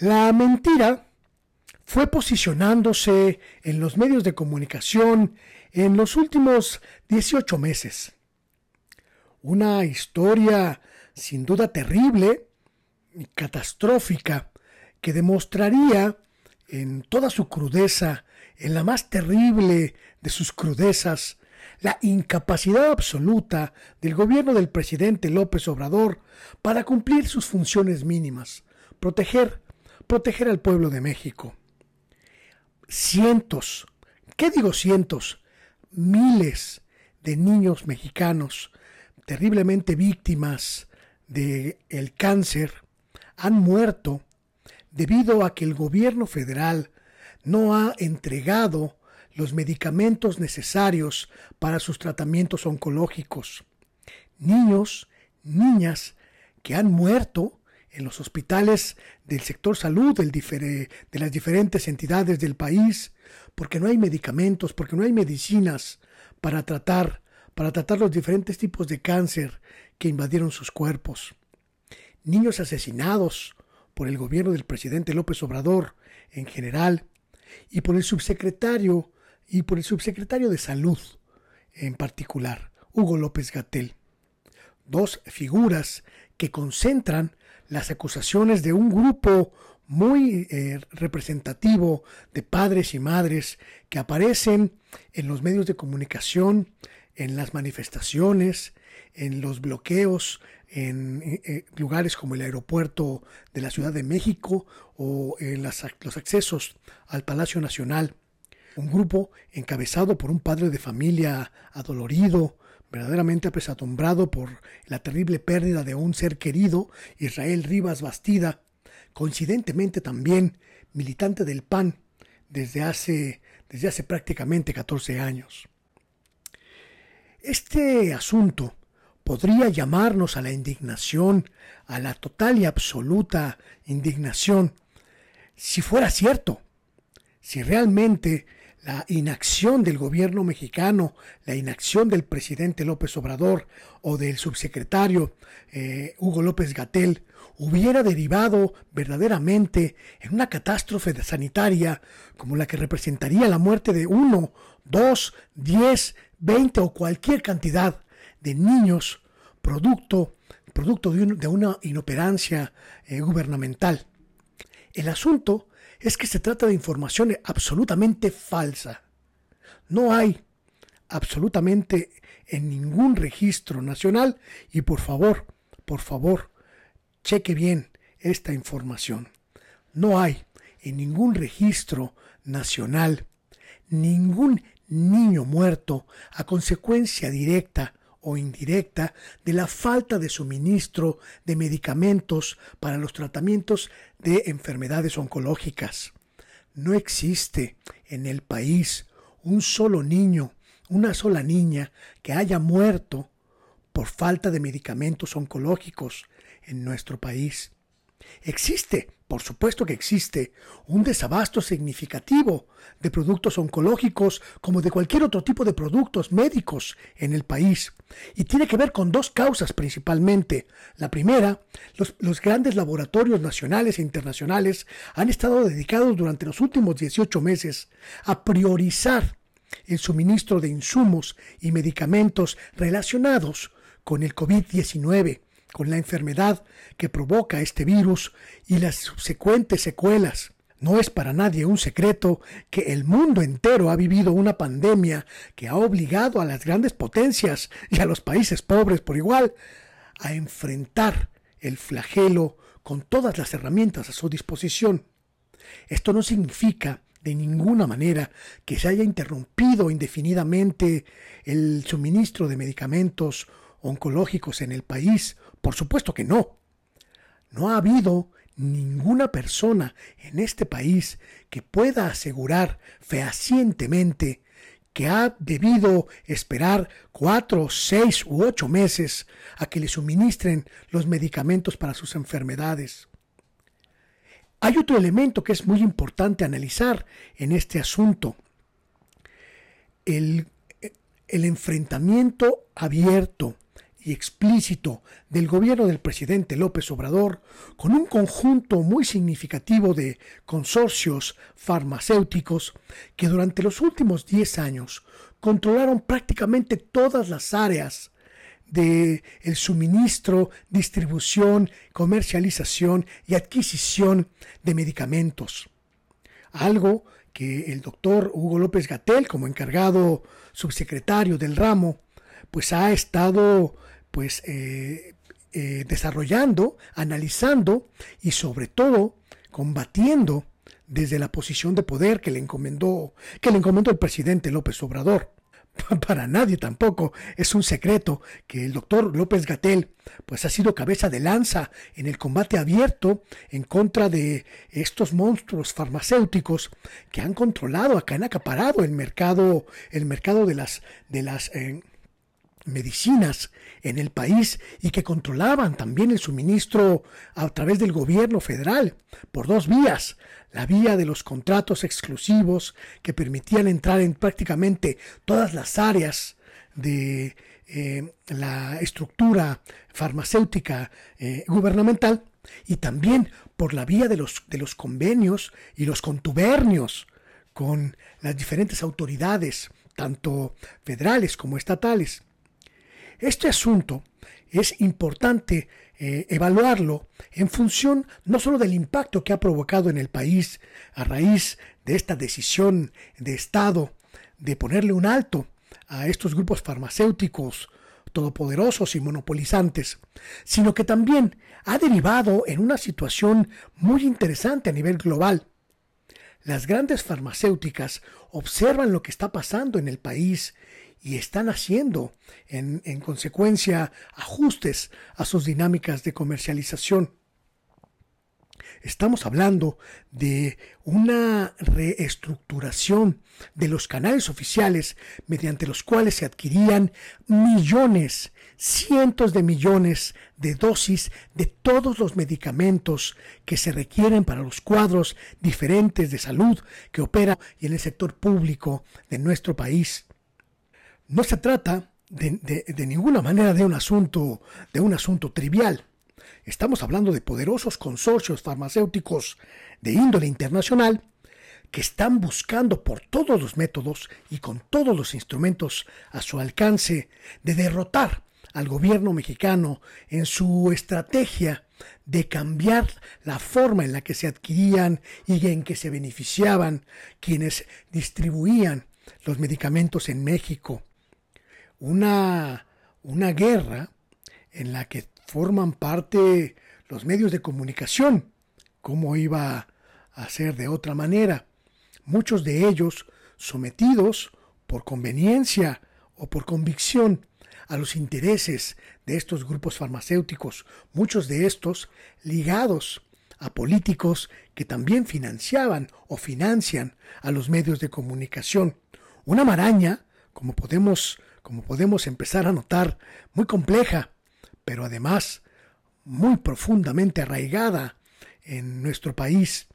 La mentira fue posicionándose en los medios de comunicación en los últimos 18 meses. Una historia sin duda terrible y catastrófica que demostraría en toda su crudeza, en la más terrible de sus crudezas, la incapacidad absoluta del gobierno del presidente López Obrador para cumplir sus funciones mínimas, proteger proteger al pueblo de México. Cientos, ¿qué digo cientos? Miles de niños mexicanos terriblemente víctimas del el cáncer han muerto debido a que el gobierno federal no ha entregado los medicamentos necesarios para sus tratamientos oncológicos. Niños, niñas que han muerto en los hospitales del sector salud de las diferentes entidades del país, porque no hay medicamentos, porque no hay medicinas para tratar, para tratar los diferentes tipos de cáncer que invadieron sus cuerpos. Niños asesinados por el gobierno del presidente López Obrador en general y por el subsecretario y por el subsecretario de salud en particular, Hugo López Gatel. Dos figuras que concentran las acusaciones de un grupo muy eh, representativo de padres y madres que aparecen en los medios de comunicación, en las manifestaciones, en los bloqueos, en eh, eh, lugares como el aeropuerto de la Ciudad de México o en los accesos al Palacio Nacional. Un grupo encabezado por un padre de familia adolorido, verdaderamente apesadumbrado por la terrible pérdida de un ser querido, Israel Rivas Bastida, coincidentemente también militante del PAN desde hace, desde hace prácticamente 14 años. Este asunto podría llamarnos a la indignación, a la total y absoluta indignación, si fuera cierto, si realmente la inacción del gobierno mexicano, la inacción del presidente López Obrador o del subsecretario eh, Hugo López Gatel hubiera derivado verdaderamente en una catástrofe sanitaria como la que representaría la muerte de uno, dos, diez, veinte o cualquier cantidad de niños producto, producto de, una inoperancia eh, gubernamental. El asunto es que se trata de información absolutamente falsa. No hay absolutamente en ningún registro nacional y por favor, por favor, cheque bien esta información. No hay en ningún registro nacional ningún niño muerto a consecuencia directa o indirecta de la falta de suministro de medicamentos para los tratamientos de enfermedades oncológicas. No existe en el país un solo niño, una sola niña que haya muerto por falta de medicamentos oncológicos en nuestro país. Existe, por supuesto que existe, un desabasto significativo de productos oncológicos como de cualquier otro tipo de productos médicos en el país. Y tiene que ver con dos causas principalmente. La primera, los, grandes laboratorios nacionales e internacionales han estado dedicados durante los últimos 18 meses a priorizar el suministro de insumos y medicamentos relacionados con el COVID-19 con la enfermedad que provoca este virus y las subsecuentes secuelas. No es para nadie un secreto que el mundo entero ha vivido una pandemia que ha obligado a las grandes potencias y a los países pobres por igual a enfrentar el flagelo con todas las herramientas a su disposición. Esto no significa de ninguna manera que se haya interrumpido indefinidamente el suministro de medicamentos oncológicos en el país por supuesto que no. No ha habido ninguna persona en este país que pueda asegurar fehacientemente que ha debido esperar cuatro, seis u ocho meses a que le suministren los medicamentos para sus enfermedades. Hay otro elemento que es muy importante analizar en este asunto. El, el enfrentamiento abierto y explícito del gobierno del presidente López Obrador, con un conjunto muy significativo de consorcios farmacéuticos que durante los últimos 10 años controlaron prácticamente todas las áreas de el suministro, distribución, comercialización y adquisición de medicamentos. Algo que el doctor Hugo López Gatel, como encargado subsecretario del ramo, pues ha estado pues eh, eh, desarrollando, analizando y sobre todo combatiendo desde la posición de poder que le encomendó, que le encomendó el presidente López Obrador. Para nadie tampoco es un secreto que el doctor López Gatel pues ha sido cabeza de lanza en el combate abierto en contra de estos monstruos farmacéuticos que han controlado, que han acaparado el mercado, el mercado de las, de las eh, medicinas en el país y que controlaban también el suministro a través del gobierno federal por dos vías. La vía de los contratos exclusivos que permitían entrar en prácticamente todas las áreas de eh, la estructura farmacéutica eh, gubernamental y también por la vía de los, de los convenios y los contubernios con las diferentes autoridades, tanto federales como estatales. Este asunto es importante eh, evaluarlo en función no solo del impacto que ha provocado en el país a raíz de esta decisión de Estado de ponerle un alto a estos grupos farmacéuticos todopoderosos y monopolizantes, sino que también ha derivado en una situación muy interesante a nivel global. Las grandes farmacéuticas observan lo que está pasando en el país y están haciendo en, consecuencia ajustes a sus dinámicas de comercialización. Estamos hablando de una reestructuración de los canales oficiales mediante los cuales se adquirían millones, cientos de millones de dosis de todos los medicamentos que se requieren para los cuadros diferentes de salud que operan en el sector público de nuestro país. No se trata de, ninguna manera de un asunto, de un asunto trivial. Estamos hablando de poderosos consorcios farmacéuticos de índole internacional que están buscando por todos los métodos y con todos los instrumentos a su alcance de derrotar al gobierno mexicano en su estrategia de cambiar la forma en la que se adquirían y en que se beneficiaban quienes distribuían los medicamentos en México una, una guerra en la que forman parte los medios de comunicación. ¿Cómo iba a ser de otra manera? Muchos de ellos sometidos por conveniencia o por convicción a los intereses de estos grupos farmacéuticos, muchos de estos ligados a políticos que también financiaban o financian a los medios de comunicación. Una maraña, como podemos como podemos empezar a notar, muy compleja, pero además muy profundamente arraigada en nuestro país.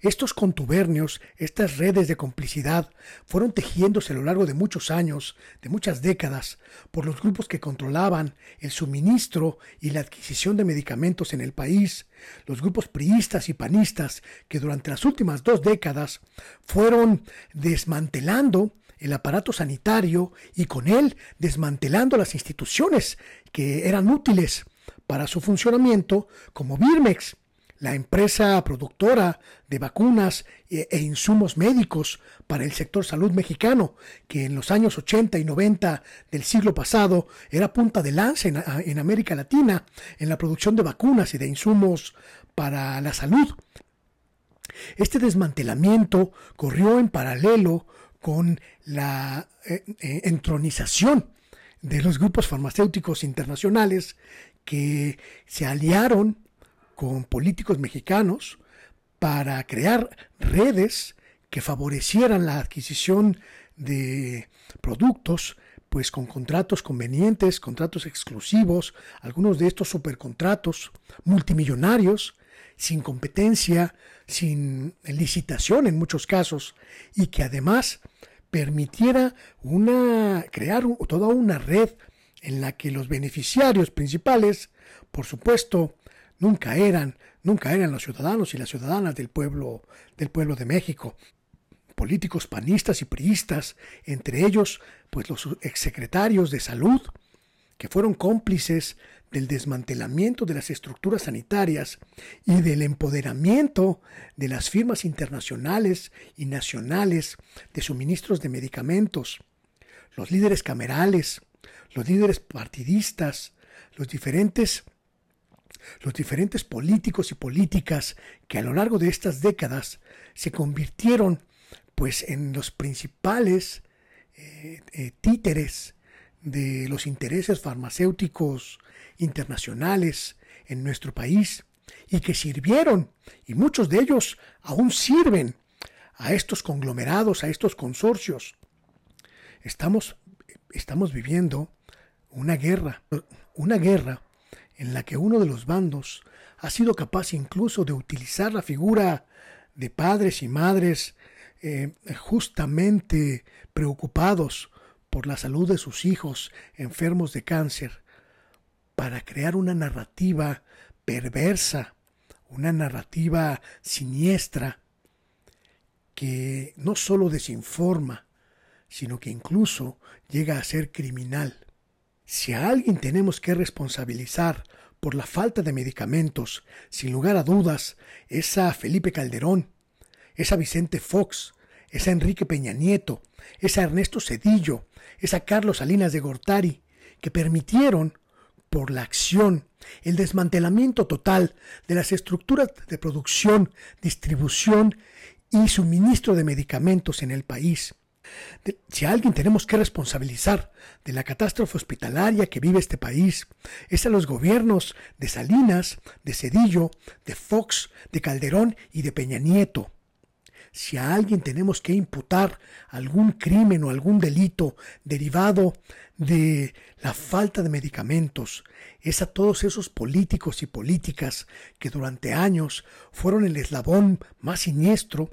Estos contubernios, estas redes de complicidad, fueron tejiéndose a lo largo de muchos años, de muchas décadas, por los grupos que controlaban el suministro y la adquisición de medicamentos en el país, los grupos priistas y panistas que durante las últimas dos décadas fueron desmantelando el aparato sanitario y con él desmantelando las instituciones que eran útiles para su funcionamiento, como Birmex, la empresa productora de vacunas e, e, insumos médicos para el sector salud mexicano, que en los años 80 y 90 del siglo pasado era punta de lanza en, en América Latina en la producción de vacunas y de insumos para la salud. Este desmantelamiento corrió en paralelo con la eh, eh, entronización de los grupos farmacéuticos internacionales que se aliaron con políticos mexicanos para crear redes que favorecieran la adquisición de productos pues con contratos convenientes, contratos exclusivos, algunos de estos supercontratos multimillonarios, sin competencia, sin licitación en muchos casos, y que además permitiera una, crear toda una red en la que los beneficiarios principales, por supuesto, nunca eran, nunca eran los ciudadanos y las ciudadanas del pueblo, del pueblo de México. Políticos panistas y priistas, entre ellos, pues los exsecretarios de salud, que fueron cómplices del desmantelamiento de las estructuras sanitarias y del empoderamiento de las firmas internacionales y nacionales de suministros de medicamentos, los líderes camerales, los líderes partidistas, los diferentes los diferentes políticos y políticas que a lo largo de estas décadas se convirtieron pues en los principales eh, eh, títeres de los intereses farmacéuticos internacionales en nuestro país y que sirvieron, y muchos de ellos aún sirven a estos conglomerados, a estos consorcios. Estamos, estamos viviendo una guerra, una guerra en la que uno de los bandos ha sido capaz incluso de utilizar la figura de padres y madres eh, justamente preocupados por la salud de sus hijos enfermos de cáncer para crear una narrativa perversa, una narrativa siniestra que no solo desinforma, sino que incluso llega a ser criminal. Si a alguien tenemos que responsabilizar por la falta de medicamentos, sin lugar a dudas, es a Felipe Calderón, es a Vicente Fox, es a Enrique Peña Nieto, es a Ernesto Cedillo, es a Carlos Salinas de Gortari, que permitieron, por la acción, el desmantelamiento total de las estructuras de producción, distribución y suministro de medicamentos en el país. si a alguien tenemos que responsabilizar de la catástrofe hospitalaria que vive este país, es a los gobiernos de Salinas, de Cedillo, de Fox, de Calderón y de Peña Nieto si a alguien tenemos que imputar algún crimen o algún delito derivado de la falta de medicamentos, es a todos esos políticos y políticas que durante años fueron el eslabón más siniestro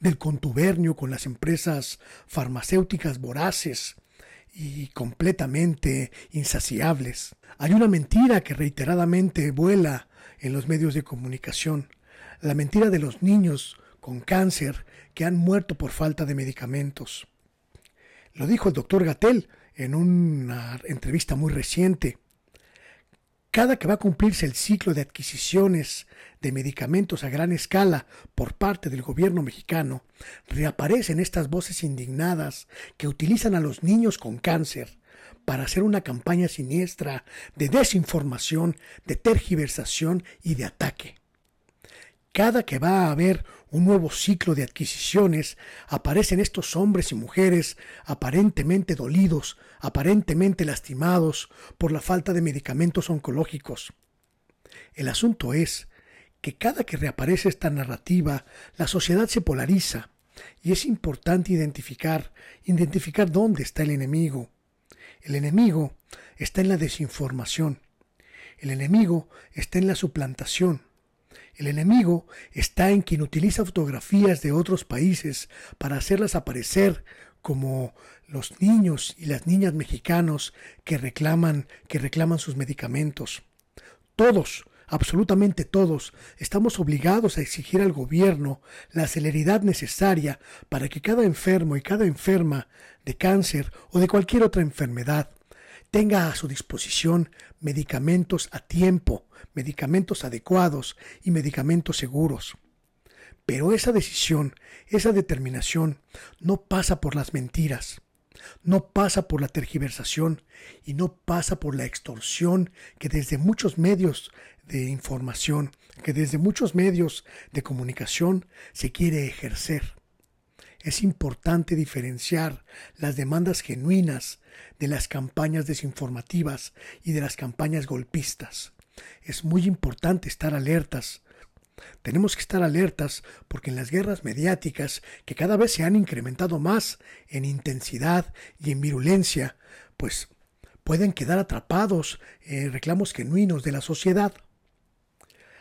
del contubernio con las empresas farmacéuticas voraces y completamente insaciables. Hay una mentira que reiteradamente vuela en los medios de comunicación, la mentira de los niños con cáncer que han muerto por falta de medicamentos. Lo dijo el doctor Gatel en una entrevista muy reciente. Cada que va a cumplirse el ciclo de adquisiciones de medicamentos a gran escala por parte del gobierno mexicano, reaparecen estas voces indignadas que utilizan a los niños con cáncer para hacer una campaña siniestra de desinformación, de tergiversación y de ataque. Cada que va a haber un nuevo ciclo de adquisiciones, aparecen estos hombres y mujeres aparentemente dolidos, aparentemente lastimados por la falta de medicamentos oncológicos. El asunto es que cada que reaparece esta narrativa, la sociedad se polariza y es importante identificar, identificar dónde está el enemigo. El enemigo está en la desinformación. El enemigo está en la suplantación. El enemigo está en quien utiliza fotografías de otros países para hacerlas aparecer como los niños y las niñas mexicanos que reclaman, que reclaman sus medicamentos. Todos, absolutamente todos, estamos obligados a exigir al gobierno la celeridad necesaria para que cada enfermo y cada enferma de cáncer o de cualquier otra enfermedad tenga a su disposición medicamentos a tiempo, medicamentos adecuados y medicamentos seguros. Pero esa decisión, esa determinación, no pasa por las mentiras, no pasa por la tergiversación y no pasa por la extorsión que desde muchos medios de información, que desde muchos medios de comunicación se quiere ejercer. Es importante diferenciar las demandas genuinas de las campañas desinformativas y de las campañas golpistas. Es muy importante estar alertas. Tenemos que estar alertas porque en las guerras mediáticas, que cada vez se han incrementado más en intensidad y en virulencia, pues pueden quedar atrapados en reclamos genuinos de la sociedad.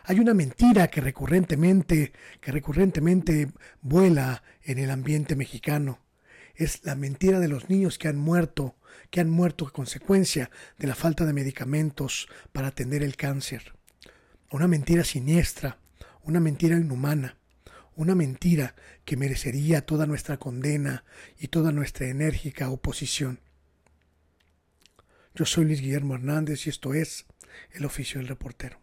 Hay una mentira que recurrentemente, que recurrentemente vuela en el ambiente mexicano. es la mentira de los niños que han muerto, que han muerto a consecuencia de la falta de medicamentos para atender el cáncer. Una mentira siniestra, una mentira inhumana, una mentira que merecería toda nuestra condena y toda nuestra enérgica oposición. Yo soy Luis Guillermo Hernández y esto es El Oficio del Reportero.